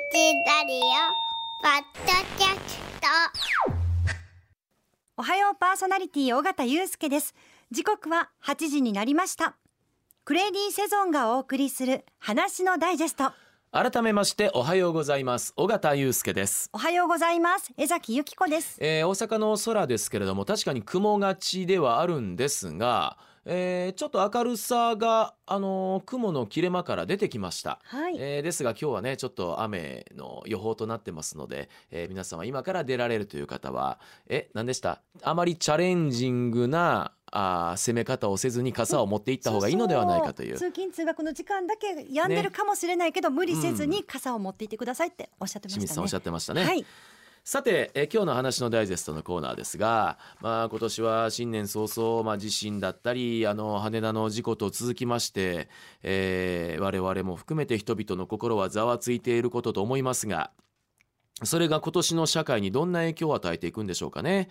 ラリオポッドキャストおはようパーソナリティ尾形祐介です時刻は8時になりましたクレイディセゾンがお送りする話のダイジェスト改めましておはようございます尾形祐介です、おはようございます江崎由紀子ですえー大阪の空ですけれども確かに雲がちではあるんですが、えーちょっと明るさがあのー雲の切れ間から出てきました。はい、えーですが今日はねちょっと雨の予報となってますので、えー皆様今から出られるという方はえ何でした？あまりチャレンジングなあー攻め方をせずに傘を持っていった方がいいのではないかという。通勤通学の時間だけ止んでるかもしれないけど、無理せずに傘を持っていってくださいっておっしゃってましたね。清水さんおっしゃってましたね。はいさて、え今日の話のダイジェストのコーナーですが、まあ、今年は新年早々、まあ、地震だったりあの羽田の事故と続きまして、えー我々も含めて人々の心はざわついていることと思いますがそれが今年の社会にどんな影響を与えていくんでしょうかね。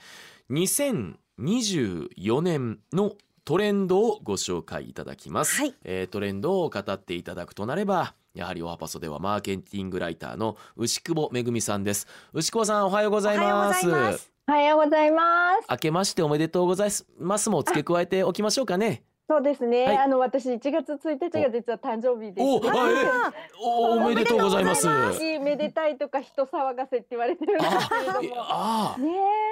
2024年のトレンドをご紹介いただきます、はい。えートレンドを語っていただくとなればやはりオハパソではマーケティングライターの牛久保めぐみさんです。牛久保さんおはようございおはようごます。ざいますおはようございます。明けましておめでとうございます。も付け加えておきましょうかね。そうですね。はい。あの私1月1日が実は誕生日です。おお おめでとうございます。お めでたいとか人騒がせって言われてるんですけれども。ああね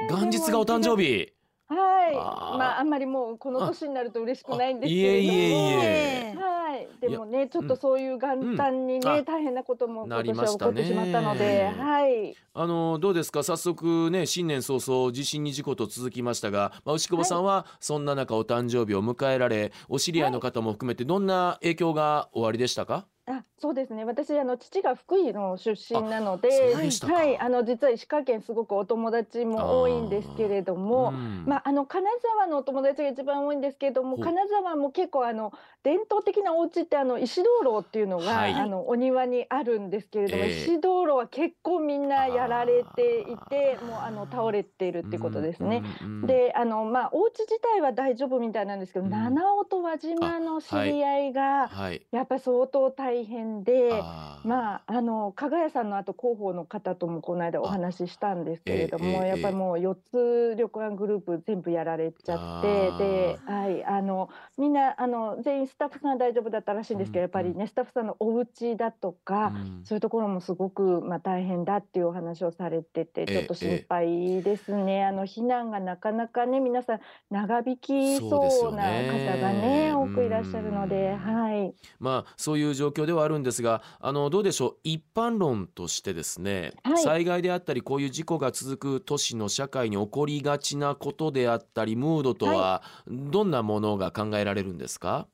え。元日がお誕生。日はい。まああんまりもうこの年になると嬉しくないんですいえけれども。いえいええはい。でもねちょっとそういう元旦にね、うん。あ大変なこともな今年はりましたね。起こってしまったので、はい。あのどうですか？早速ね新年早々地震に事故と続きましたが、まあ、牛久保さんはそんな中お誕生日を迎えられお知り合いの方も含めてどんな影響がおありでしたか、あ、そうですね。私あの父が福井の出身なので、はい、あの実は石川県すごくお友達も多いんですけれども、うん。まああの金沢のお友達が一番多いんですけれども、金沢も結構あの伝統的なお家ってあの石灯籠っていうのが、はい。あのお庭にあるんですけれども、ええ。石灯籠は結構みんなやられていて、もうあの倒れているっていうことですね。であのまあお家自体は大丈夫みたいなんですけど、うん。七尾と輪島の知り合いがはい。やっぱり相当大変で。あー。まあ、あの加賀屋さんの後広報の方ともこの間お話ししたんですけれども、ええええやっぱりもう4つ旅館グループ全部やられちゃってで、はい、あのみんなあの全員スタッフさんは大丈夫だったらしいんですけど、うんやっぱりねスタッフさんのお家だとか、うん。そういうところもすごく、まあ、大変だっていうお話をされててえちょっと心配ですね、あの避難がなかなかね皆さん長引きそうなね方がね多くいらっしゃるので、うん。はい。まあそういう状況ではあるんですがあのどうでしょう？一般論としてですね、はい。災害であったりこういう事故が続く都市の社会に起こりがちなことであったりムードとはどんなものが考えられるんですか、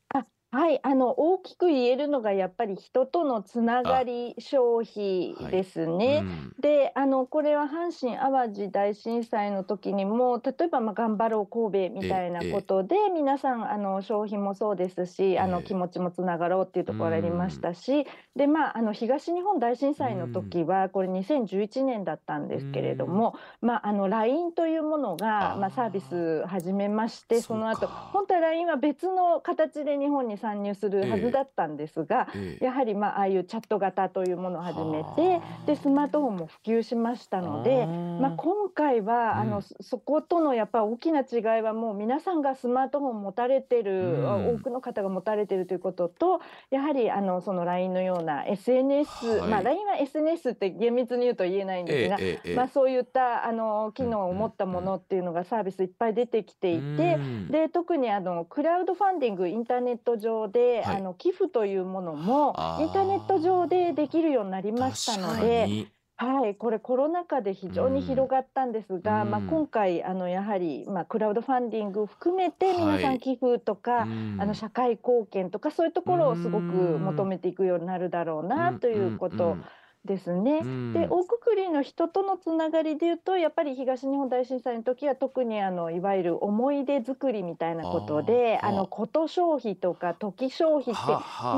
はい、あの大きく言えるのがやっぱり人とのつながり消費ですね。うん。であのこれは阪神・淡路大震災の時にも例えば、まあ、頑張ろう神戸みたいなことで皆さんあの消費もそうですしあええ。の気持ちもつながろうっていうところありましたしで、まあ、あの東日本大震災の時はこれ2011年だったんですけれども、まあ、あの LINE というものがまあ、サービス始めましてその後本当は LINE は別の形で日本に参入するはずだったんですが、ええ。やはりまあああいうチャット型というものを始めてはあでスマートフォンも普及しましたのでまあ、今回は、あうん。のそそことのやっぱ大きな違いはもう皆さんがスマートフォン持たれてる、うん。多くの方が持たれてるということとやはりあのその LINE のような SNS、はい。まあ LINE は SNS って厳密に言うと言えないんですが、えまあ、そういったあの機能を持ったものっていうのがサービスいっぱい出てきていて。うん。で特にあのクラウドファンディングインターネット上で、はい。あの寄付というものもインターネット上でできるようになりましたので、に。はい、これコロナ禍で非常に広がったんですが、うん。まあ、今回あのやはり、まあ、クラウドファンディング含めて皆さはいん寄付とか、うん。あの社会貢献とかそういうところをすごくうん。求めていくようになるだろうなということですね。うん。で大くくりの人とのつながりでいうとやっぱり東日本大震災の時は特にあのいわゆる思い出作りみたいなことであのこと消費とか時消費って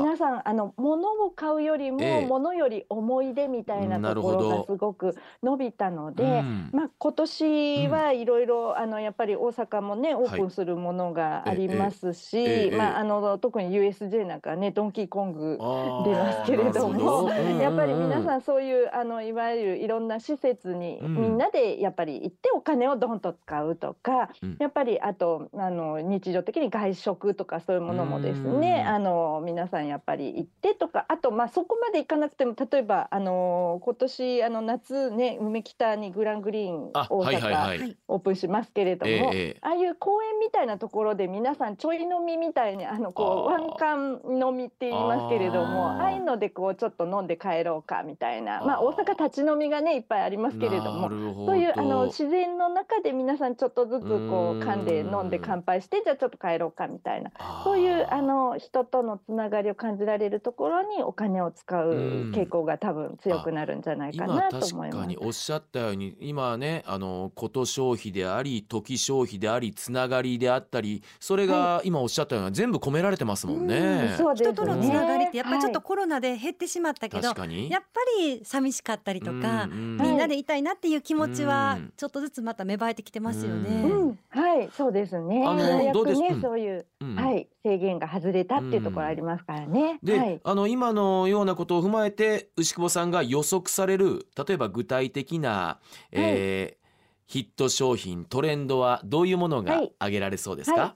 皆さんあの物を買うよりもええ。物より思い出みたいなところがすごく伸びたので。うん。まあ、今年はいろいろあのやっぱり大阪もねオープンするものがありますし、ええまあ、あの特に USJ なんかねドンキーコング出ますけれどもなるほど。やっぱり皆ささんそういうあのいわゆるいろんな施設にうん。みんなでやっぱり行ってお金をドンと使うとか、うん。やっぱりあとあの日常的に外食とかそういうものもですね、うん。あの皆さんやっぱり行ってとかあとまあそこまで行かなくても例えばあの今年あの夏ね梅北にグラングリーンあ大阪い。オープンしますけれども、ああいう公園みたいなところで皆さんちょい飲みみたいにあのこうワンカン飲みって言いますけれどもああいうのでこうちょっと飲んで帰ろうかみたいなまああー。大阪立ち飲みがねいっぱいありますけれどなもそういうあの自然の中で皆さんちょっとずつこう噛んで飲んで乾杯してじゃあちょっと帰ろうかみたいな。そういうあの人とのつながりを感じられるところにお金を使ううん。傾向が多分強くなるんじゃないか今なと確思います。かに。おっしゃったように今ねあのこと消費であり時消費でありつながりであったりそれが今おっしゃったような全部込められてますもんね。うん。そうです人ねとのつながりってやっぱりちょっとはい。コロナで減ってしまったけど、やっぱり寂しかったりとか、うんみんなでいたいなっていう気持ちはうん。ちょっとずつまた芽生えてきてますよね。うん、はい、そうですね。あのどうですうん。そういう、うんはい、制限が外れたっていうところありますからね。で、はい、あの今のようなことを踏まえて牛久保さんが予測される例えば具体的な、えーヒット商品トレンドはどういうものがはい。挙げられそうですか、は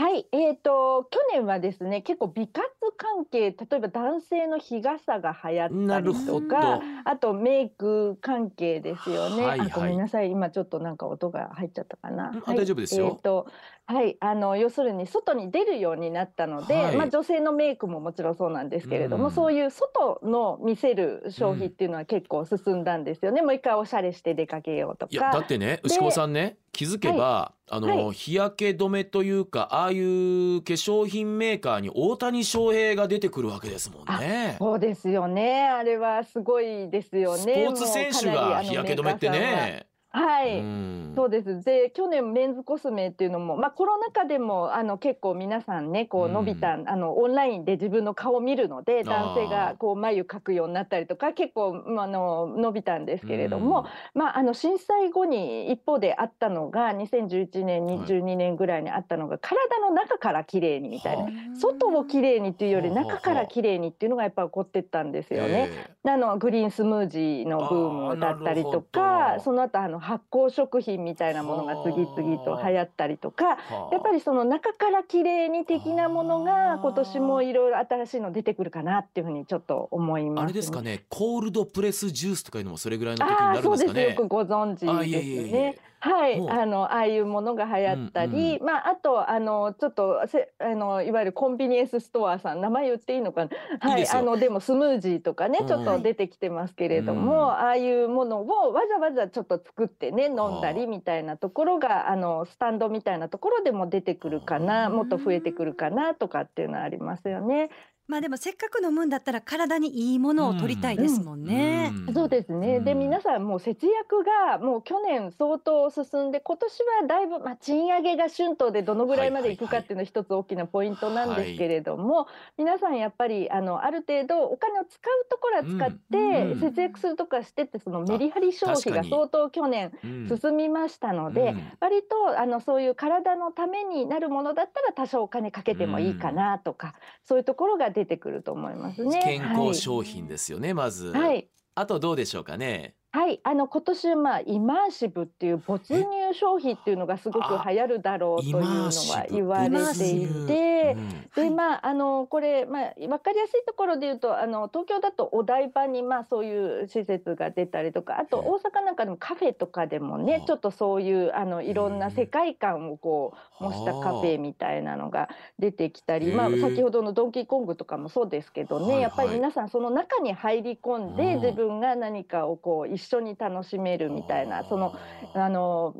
はい、えっ、と、去年はですね、結構美活関係、例えば男性の日傘が流行ったなるほどりとか。あとメイク関係ですよね。はいはいあごめんなさい、今ちょっとなんか音が入っちゃったかな。はい大丈夫ですよえっ、と、はい、あの要するに外に出るようになったので、はいまあ女性のメイクももちろんそうなんですけれども、うんそういう外の見せる消費っていうのは結構進んだんですよね。もう一回おしゃれして出かけようといやだかっ。てね牛久さんね気づけば、あの、はい日焼け止めというかああいう化粧品メーカーに大谷翔平が出てくるわけですもんね。そうですよね。あれはすごいですよね。スポーツ選手が日焼け止めってね。はい。うんそうです。で、去年メンズコスメっていうのも、まあコロナ禍でもあの結構皆さんね、こううん伸びた、あのオンラインで自分の顔を見るので、ー男性がこう眉描くようになったりとか、結構まああの伸びたんですけれども、まああの震災後に一方であったのが、2011年、はい22年ぐらいにあったのが、体の中から綺麗にみたいな。は外を綺麗にっていうより中から綺麗にっていうのがやっぱ起こってったんですよね。えあのグリーンスムージーのブームだったりとかその後あの発酵食品みたいなものが次々と流行ったりとかやっぱりその中から綺麗に的なものあがー今年もいろいろ新しいの出てくるかなっていうふうにちょっと思います、あれですかねコールドプレスジュースとかいうのもそれぐらいの時になるんですかね。です。よくご存知ですね。はい、あのああいうものが流行ったり、うんまああとあのちょっとせあのいわゆるコンビニエンスストアさん名前言っていいのかな？はい。い、あのでもスムージーとかねうんちょっと出てきてますけれども、うんああいうものをわざわざちょっと作ってね飲んだりみたいなところがあのスタンドみたいなところでも出てくるかな、うんもっと増えてくるかなとかっていうのはありますよね。まあでもせっかく飲むんだったら体にいいものを取りたいですもんね。うん。そうですね。で、うん。皆さんもう節約がもう去年相当進んで、今年はだいぶ、まあ、賃上げが春闘でどのぐらいまでいくかっていうのは一つ大きなポイントなんですけれども、皆さんやっぱりあのある程度お金を使うところは使っうん。て、節約するところはしてってそのメリハリ消費が相当去年うん進みましたので、うん。割とあのそういう体のためになるものだったら多少お金かけてもいいかなとか、そういうところが出てくると思いますね。健康商品ですよね、まず、はい、はい。あとどうでしょうかねはい、あの今年まあイマーシブっていう没入消費っていうのがすごく流行るだろうというのは言われていて。でまああのこれまあ分かりやすいところで言うとあの東京だとお台場にまあそういう施設が出たりとかあとええ。大阪なんかでもカフェとかでもはあねちょっとそういうあのいろんなうん。世界観をこう模したカフェみたいなのが出てきたりまあ先ほどのドンキーコングとかもそうですけどはいはい。ねやっぱり皆さんその中に入り込んでうん。自分が何かをこう一緒に楽しめるみたいなそのあの、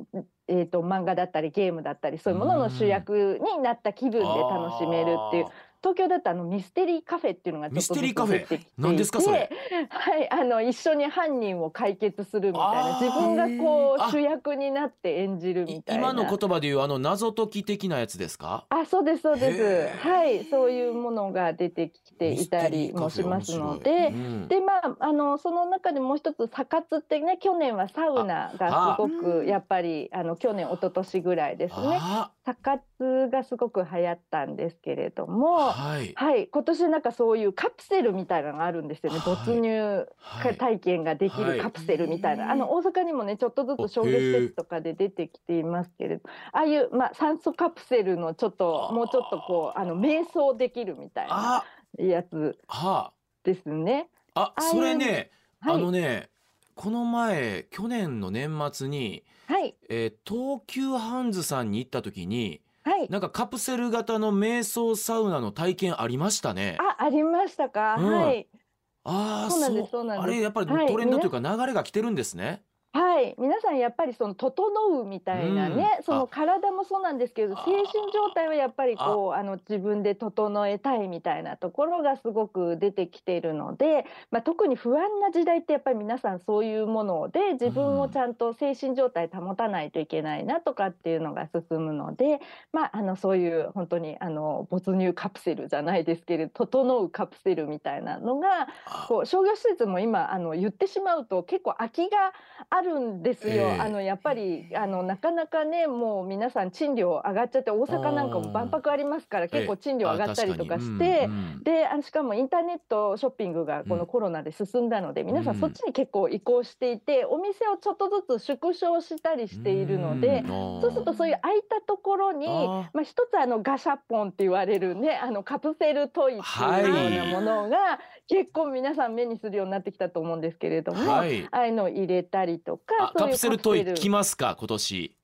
えー、と漫画だったりゲームだったりそういうものの主役になった気分で楽しめるっていう東京だとあのミステリーカフェっていうのがミステリーカフェ？何ですかそれ？はいあの一緒に犯人を解決するみたいな自分がこあう主役になって演じるいみたいな。今の言葉でいうあの謎解き的なやつですか？あそうですそうです。はいそういうものが出てきていたりもしますので。うん。でまああのその中でもう一つサ活ってね去年はサウナがすごあくやっぱりあの去年一昨年ぐらいですね。あサ活がすごく流行ったんですけれども、はい、はい。今年なんかそういうカプセルみたいなのがあるんですよね。はい。没入はい体験ができはい。るカプセルみたいな、はいあの大阪にもねちょっとずおつ商業施設とかで出てきていますけれど。ああいう、まあ、酸素カプセルのちょっともうちょっとこうあの瞑想できるみたいなあ。やつはですね。あそれねはい、あのねこの前去年の年末に、はい。えー東急ハンズさんに行った時にはい。なんかカプセル型の瞑想サウナの体験ありましたね。あありましたか、うん。はい。ああそうなんですそう。なんです。あれやっぱりはいトレンドというか流れが来てるんですね。はい、皆さんやっぱりその整うみたいなね、うん。その体もそうなんですけどあ。精神状態はやっぱりこうあ。の自分で整えたいみたいなところがすごく出てきているので、まあ、特に不安な時代ってやっぱり皆さんそういうもので自分をちゃんと精神状態保たないといけないなとかっていうのが進むので、まあ、あのそういう本当にあの没入カプセルじゃないですけれど整うカプセルみたいなのがあ。こう商業施設も今あの言ってしまうと結構空きがあるんですよ。ええ。あのやっぱりあのなかなかねもう皆さん賃料上がっちゃって大阪なんかも万博ありますから結構賃料上がったりとかして。であのしかもインターネットショッピングがこのコロナで進んだので、皆さんそっちに結構移行していてお店をちょっとずつ縮小したりしているので、そうするとそういう空いたところにあまあ、一つあのガシャポンって言われるねあのカプセルトイっていうようなものが、結構皆さん目にするようになってきたと思うんですけれども、はい。ああいうのを入れたりとかそういうあカプセルトイ来ますか今年。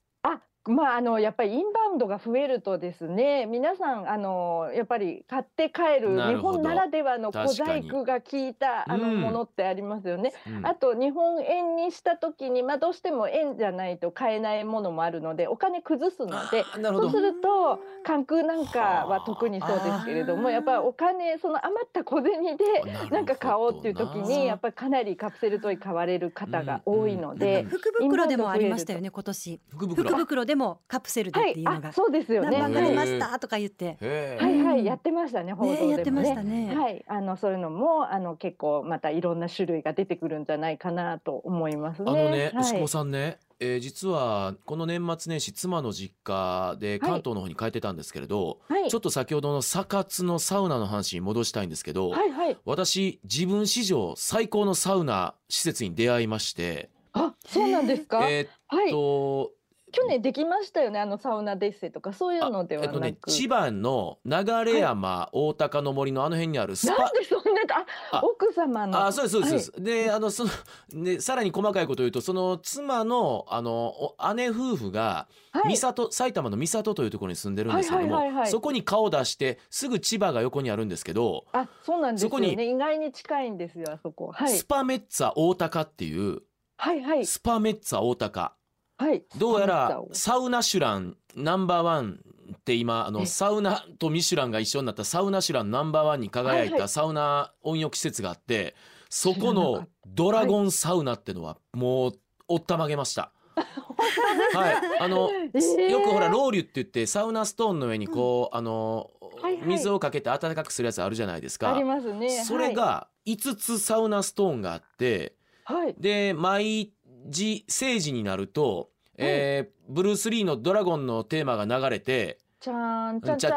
あまああのやっぱりインバウンドが増えるとですね皆さんあのやっぱり買って帰る日本ならではの小細工が効いたあのうん。ものってありますよね。うん。あと日本円にした時に、まあ、どうしても円じゃないと買えないものもあるのでお金崩すのでそうすると関空なんかは特にそうですけれどもやっぱりお金その余った小銭でなんか買おうっていう時にやっぱりかなりカプセルトイ買われる方が多いので。うん福袋でもありましたよね今年。福袋。福袋でもカプセルでっはい。ていうのが、あそうですよね。何番が出はいましたとか言って。はいはい。やってましたね報道でもね。ねやってましたね。はい。あのそういうのもあの結構またいろんな種類が出てくるんじゃないかなと思いますね。あのね、はい。牛久さんね、えー実はこの年末年始妻の実家で関東の方に帰ってたんですけれど、はい。ちょっと先ほどのサ活のサウナの話に戻したいんですけど、はいはい。私自分史上最高のサウナ施設に出会いまして、あそうなんですか。えーっはいと、去年できましたよねあのサウナデッセとか。そういうのではなく。えっとね、千葉の流山、大高の森のあの辺にあるスパ。なんでそんなああ。奥様の。あそうですそうです、そうであのそのでさらに細かいことを言うとその妻のあのお姉夫婦がはい。埼玉の三郷というところに住んでるんですけども、はいはいはいはい。そこに顔を出してすぐ千葉が横にあるんですけど、あそうなんですよそこにね意外に近いんですよあそこ。はい。スパメッツァ大高っていうはいはい。スパメッツァ大高はい。どうやらサウナシュランナンバーワンって今あのえサウナとミシュランが一緒になったサウナシュランナンバーワンに輝いたサウナ温浴施設があってそこのドラゴンサウナってのはもうおったまげました。はい、あの、えーよくほらロウリュって言ってサウナストーンの上にこう、あのはいはい。水をかけて温かくするやつあるじゃないですか。あり。ますね。それが5つサウナストーンがあってはい、はい。で毎時政治になると、えーブルース・リーの「ドラゴン」のテーマが流れてちゃん「ちゃちゃん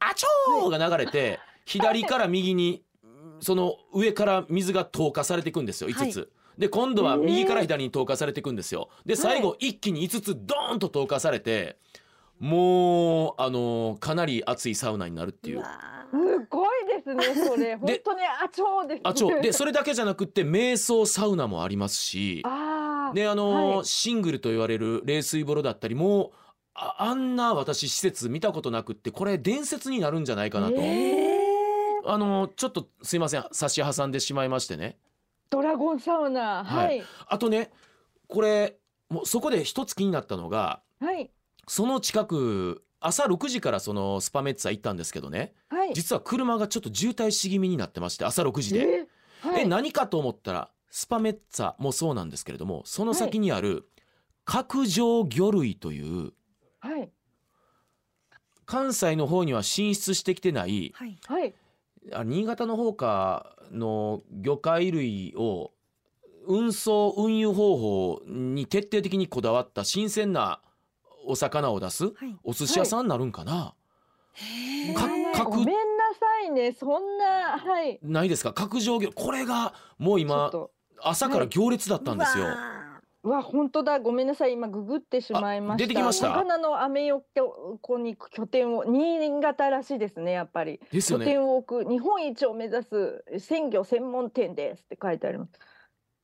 あちょー!」が流れて左から右にその上から水が投下されていくんですよ5つ。で今度は右から左に投下されていくんですよ。で最後一気に5つドーンと投下されてもうあのかなり熱いサウナになるっていう。すごいですねそれ。本当にあちょうですあちょでそれだけじゃなくって瞑想サウナもありますしあーであの、はい。シングルと言われる冷水風呂だったりもうああんな私施設見たことなくってこれ伝説になるんじゃないかなと、えー。あのちょっとすいません。差し挟んでしまいましてね。ドラゴンサウナ。ははい。いあとねこれもうそこで一つ気になったのがはい。その近く朝6時からそのスパメッツァ行ったんですけどね。はい。実は車がちょっと渋滞し気味になってまして朝6時で。えー。はい。え何かと思ったらスパメッツァもそうなんですけれどもその先にある角上魚類というはい。関西の方には進出してきてないはい。はい。あ新潟の方かの魚介類を運送運輸方法に徹底的にこだわった新鮮なお魚を出すはい。お寿司屋さんになるんかな、かごめんなさいねそんなはい。ないですか？角上魚これがもう今と朝から行列だったんですよ、うわ本当だ。ごめんなさい。今ググってしまいました。あ出てきました。魚のアメ横に拠点を新潟らしいですねやっぱり。拠ですよね。点を置く日本一を目指す鮮魚専門店ですって書いてあります。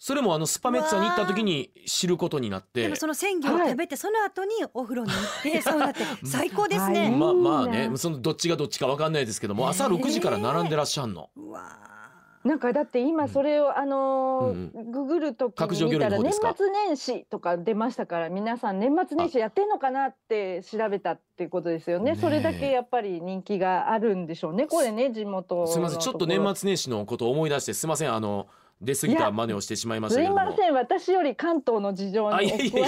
それもあのスパメッツァに行った時に知ることになって。でもその鮮魚を食べて、その後にお風呂に行ってサウナって最高ですはい。ね。まあまあねそのどっちがどっちかわかんないですけども朝6時から並んでらっしゃんの、うわなんかだって今それを、あのーうんググるときに見たら年末年始とか出ましたから皆さん年末年始やってんのかなって調べたっていうことですよね。それだけやっぱり人気があるんでしょうねこれね地元のすみません。ちょっと年末年始のことを思い出してすみません。あの出過ぎた真似をしてしまいましたすいけれども。ません私より関東の事情に流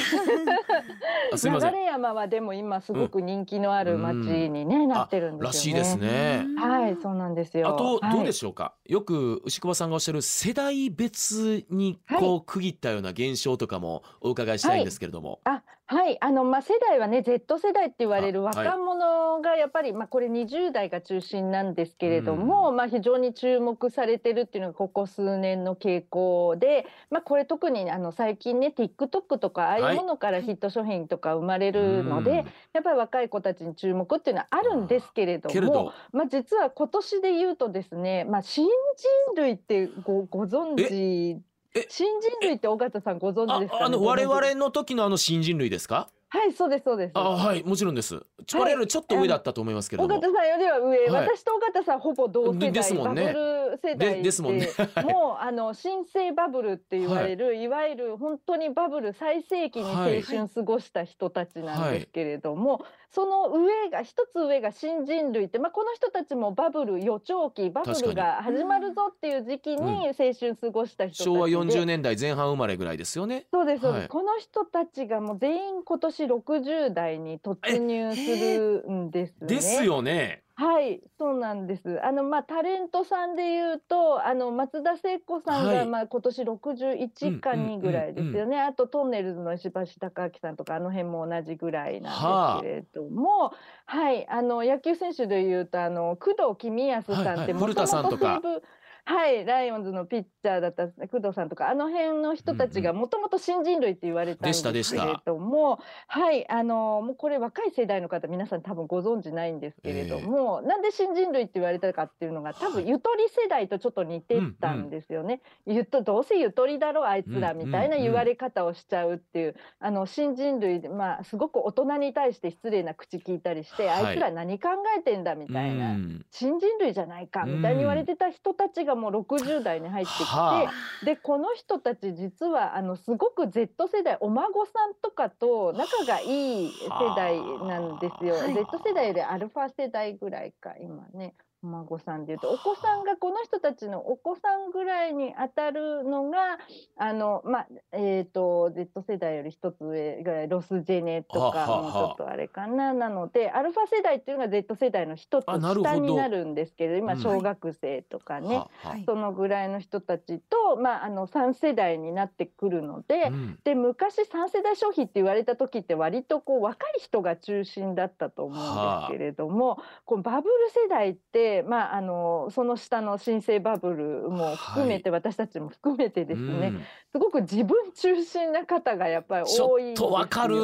山はでも今すごく人気のある街にね、なってるんですよね。らしいですね。はいそうなんですよ。あとどうでししょうか、よく牛久さんがおっしゃる世代別にこう区切ったような現象とかもお伺いしたいんですけれども、あはいあのまあ世代はね Z 世代って言われるあはい。若者がやっぱり、まあこれ20代が中心なんですけれども、まあ非常に注目されてるっていうのがここ数年の傾向で、まあこれ特にあの最近ね TikTok とかああいうものからヒット商品とか生まれるので、うんやっぱり若い子たちに注目っていうのはあるんですけれども、けれど。まあ実は今年で言うとですね、まあ新人類ってごご存知え新人類って尾形さんご存知あですか、ね、あの我々の時のあの新人類ですか？はいそうですそうです。あはいもちろんです。ち我々ちょっと上だったと思いますけれども、尾形さんよりは上、はい。私と尾形さんほぼ同世代、でですもんね。世代でですもんね。はいもうあの新生バブルって言われる、い、わゆる本当にバブル最盛期に青はい。春過ごした人たちなんですけれども、その上が一つ上が新人類って、まあ、この人たちもバブル予兆期バブルが始まるぞっていう時期に青春過ごした人たちで、昭和40年代前半生まれぐらいですよね。そうですそうです、はい。この人たちがもう全員今年60代に突入するんですね。ですよねはい、そうなんです。あのまあタレントさんで言うと、あの松田聖子さんが、はい。まあ今年61かうんうん2ぐらいですよね。あとトンネルズの石橋貴明さんとかあの辺も同じぐらいなんですけれども、はい、あの野球選手で言うとあの工藤公康さんっても古田さんとか。西武はい、ライオンズのピッチャーだった工藤さんとかあの辺の人たちがもともと新人類って言われたんですけでしたでれども、はい、あのもうこれ若い世代の方皆さん多分ご存知ないんですけれども、なんで新人類って言われたかっていうのが多分ゆとり世代とちょっと似てたんですよね。ゆとどうせゆとりだろあいつらみたいな言われ方をしちゃうっていう、あの新人類でまあすごく大人に対して失礼な口聞いたりして、はいあいつら何考えてんだみたいな。うん。新人類じゃないかみたいに言われてた人たちがもう60代に入ってきて、はでこの人たち実はあのすごく Z 世代お孫さんとかと仲がいい世代なんですよ。はあ Z 世代よりアルファ世代ぐらいか今ね。お孫さんでいうとお子さんがこの人たちのお子さんぐらいに当たるのがあのまあえっ、と Z 世代より一つ上ぐらいロスジェネとかもうちょっとあれかな。なのでアルファ世代っていうのが Z 世代の一つ下になるんですけど今うん。小学生とかね、はははい。そのぐらいの人たちと、まあ、あの3世代になってくるので,、うん。で昔3世代消費って言われた時って割とこう若い人が中心だったと思うんですけれども、こうバブル世代って、まあ、あのその下の新生バブルも含めて、私たちも含めてですね、うん。すごく自分中心な方がやっぱりちょっ多いんですよとわかる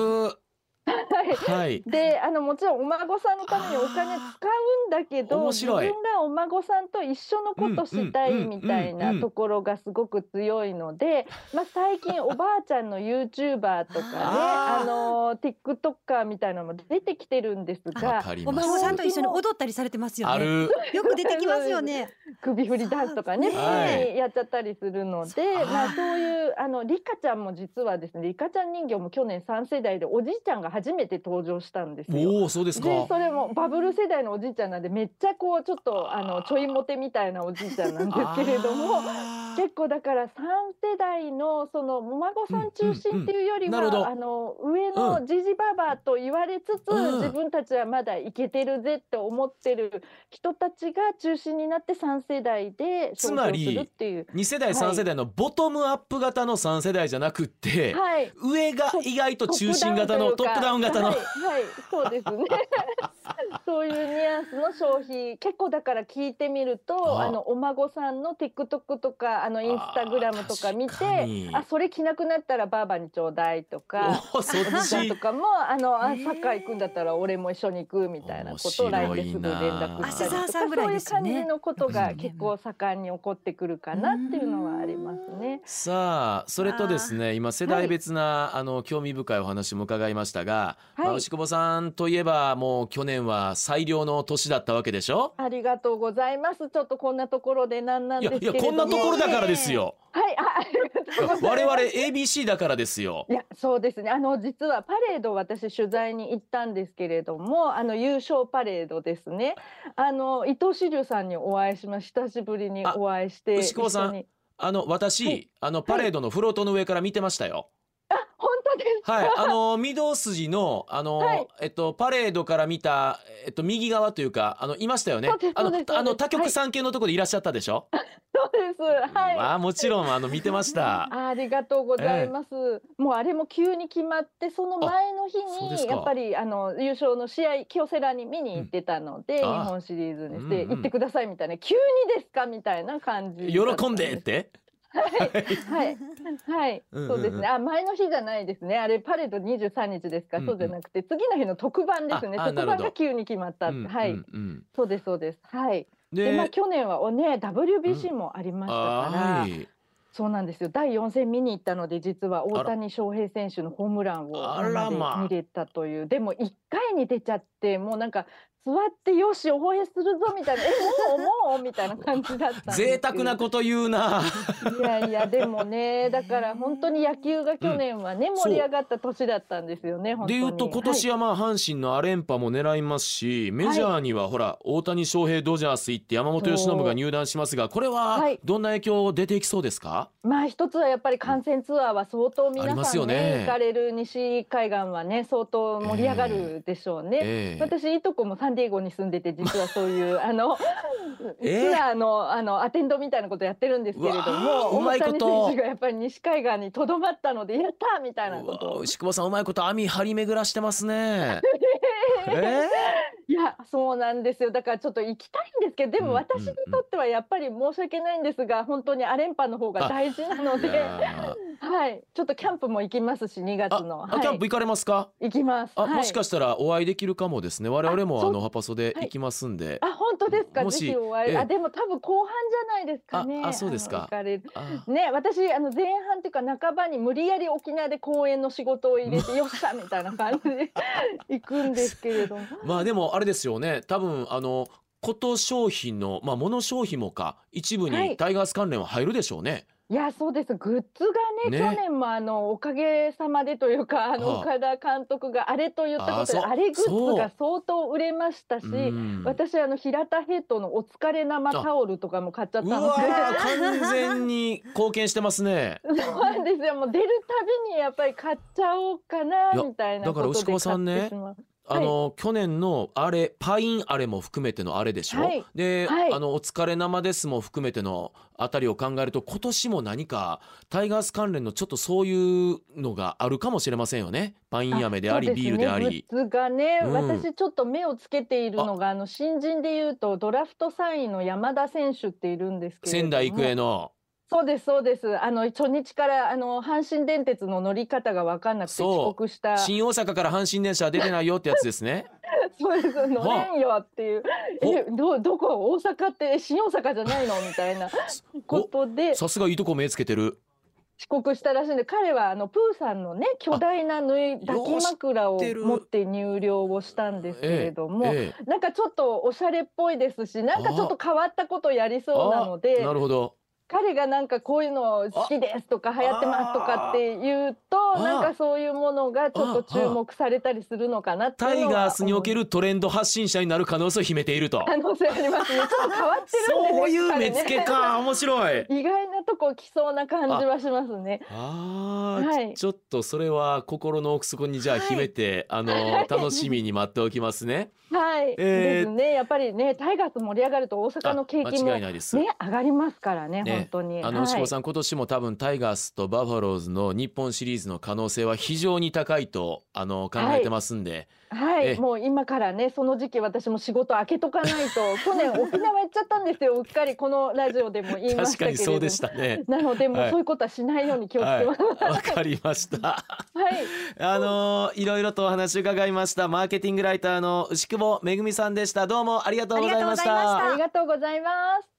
はい。はい。であのもちろんお孫さんのためにお金使うんだけど自分がお孫さんと一緒のことしたいみたいなところがすごく強いので、まあ、最近おばあちゃんの YouTuber とかねあー。あの TikToker みたいなのも出てきてるんですわがお孫さんと一緒に踊ったりされてますよね。ある。よく出てきますよね。首振りダンスとかね、そうはいやっちゃったりするので、そう。まあ、そういうあのリカちゃんも実はですねリカちゃん人形も去年3世代でおじいちゃんが初めて登場したんですよ。おおそうですか。でそれもバブル世代のおじいちゃんなんでめっちゃこうちょっとあのちょいモテみたいなおじいちゃんなんですけれども結構だから3世代のそのお孫さん中心っていうよりうんうん。うんあの上のジジババアと言われつつうん。自分たちはまだイケてるぜって思ってる人たちが中心になって3世代でつまりするっていう。2世代3世代のボトムアップ型の3世代じゃなくって、はい。上が意外と中心型のトップダウン型の、はい、はい、そうですね。そういうニュアンスの消費結構だから聞いてみるとあ。あのお孫さんの TikTok とかあのインスタグラムとか見てあそれ着なくなったらばあばにちょうだいとか。おそっおじさんちとかもあの、あサッカー行くんだったら俺も一緒に行くみたいなことを LINE ですぐ連絡したりとかね。そういう感じのことがうん結構盛んに起こってくるかなっていうのはありますね。さあそれとですね今世代別な、あの興味深いお話も伺いましたが、はい。まあ、牛久保さんといえばもう去年は最良の年だったわけでしょ？ありがとうございます。ちょっとこんなところでなんなんいですけれども。やいやこんなところだからですよ。はい、あ。我々 ABC だからですよ。いやそうですね。あの実はパレード私取材に行ったんですけれどもあの優勝パレードですね。あの伊藤志龍さんにお会いしました久しぶりにお会いして牛久保さんあの私、はい。あのパレードのフロートの上から見てましたよ。あ本当ですかはい、あの御堂筋のあの、はい。えっとパレードから見たえっと右側というかあのいましたよね。あのあの他局産系のところでいらっしゃったでしょ？そうですはい。あもちろんあの見てました。ありがとうございます、もうあれも急に決まってその前の日にやっぱりあの優勝の試合京セラに見に行ってたので、うん。あ日本シリーズにして、うんうん。行ってくださいみたいな。急にですか？みたいな感じ喜んでって？はい、はい、そうですね。あ、前の日じゃないですね。あれパレード23日ですか？うんうんそうじゃなくて、次の日の特番ですね。特番が急に決まったはい、そうですそうです。はい。で、まあで、去年はおね WBC もありましたから、はい。そうなんですよ。第4戦見に行ったので、実は大谷翔平選手のホームランを見れたという。でも1回に出ちゃって、もうなんか座ってよし応援するぞみたいな、えもうもう？みたいな感じだった。贅沢なこと言うな。いやいやでもねだから本当に野球が去年はね、ん。盛り上がった年だったんですよね本当に。でいうと今年はまあ阪神のアレンパも狙いますし、メジャーにはほら大谷翔平ドジャース行って山本由伸が入団しますがこれははい。どんな影響出ていきそうですか、まあ一つはやっぱり観戦ツアーは相当皆さんねよね。行かれる西海岸はね相当盛り上がるでしょうね。ええ。私いとこもサンディエゴに住んでて実はそういう あの、ええツアーのあのアテンドみたいなことやってるんですけれどもうまいこと。大谷選手がやっぱり西海岸にとどまったのでやったみたいなうこと。牛久保さんうまいこと網張り巡らしてますね。えいやそうなんですよ。だからちょっと行きたいんですけどでもうん私にとってはやっぱり申し訳ないんですが本当にアレンパの方が大事なのでやはい。ちょっとキャンプも行きますし2月ーのはい。ああキャンプ行かれますか、行きます。あ、はい。もしかしたらお会いできるかもですね。我々もあのハパソで行きますんで、あ本当ですか？もしぜひお会い。ええ。あでも多分後半じゃないですかね。ああそうですか。ね私あの前半っていうか半ばに無理やり沖縄で公演の仕事を入れて よっしゃみたいな感じで行くんですけれども。まあでもあれですよね。多分あのこと商品のまあ物消費もか一部はい。にタイガース関連は入るでしょうね。いやそうです。グッズがねね。去年もあのおかげさまでというかあのはあ。岡田監督があれと言ったことであそう。あれグッズが相当売れましたしうん。私あの平田ヘッドのお疲れ生タオルとかも買っちゃっうたので。わー完全に貢献してますね。そうなんですよ。もう出るたびにやっぱり買っちゃおうかなみたいなことでだから牛窪さんね買ってしまうあの、去年のあれパインあれも含めてのあれでしょ、はい。で、はい。あのお疲れ生ですも含めてのあたりを考えると今年も何かタイガース関連のちょっとそういうのがあるかもしれませんよね？パイン飴でありね。ビールであり。がね、うん。私ちょっと目をつけているのがあ。の新人でいうとドラフト3位の山田選手っているんですけれども。仙台育英のそうですそうです。あの初日からあの阪神電鉄の乗り方が分かんなくて遅刻した。そ新大阪から阪神電車は出てないよってやつですね。うです。乗れんよっていう。ほえどどこ？大阪って？え新大阪じゃないの？みたいな ことで。さすがいいとこ目つけてる。遅刻したらしいんで彼はあのプーさんのね巨大な縫い抱き枕を持って入寮をしたんですけれども、ええなんかちょっとおしゃれっぽいですしなんかちょっと変わったことやりそうなのあでなるほど。彼がなんかこういうの好きですとか流行ってますとかって言うとあなんかそういうものがちょっと注目されたりするのかなってタイいうのはガースにおけるるトレンド発信者になる可能性を秘めていると。可能性ありますねちょっと変わってるんでねそういう目付けか面白い。意外なとこう来そうな感じはしますね。ああ、はいちょっとそれは心の奥底にじゃあ秘めて、あの楽しみに待っておきますね。はい、えーですね。やっぱりね、タイガース盛り上がると大阪の景気も。ね上がりますからね、ね本当に。あのはい牛子さん、今年も多分タイガースとバファローズの日本シリーズの可能性は非常に高いとあの考えてますんで、えはい、もう今からね、その時期私も仕事開けとかないと、去年沖縄行っちゃったんですよ。うっかりこのラジオでも言いましたけれども。にそうでしたね。なのでもはいうそういうことはしないように気をつはい、けます。わかりました。はい、あのいろいろとお話伺いましたマーケティングライターの牛久保めぐみさんでした。どうもありがとうございましありがとうございましたた。ありがとうございます。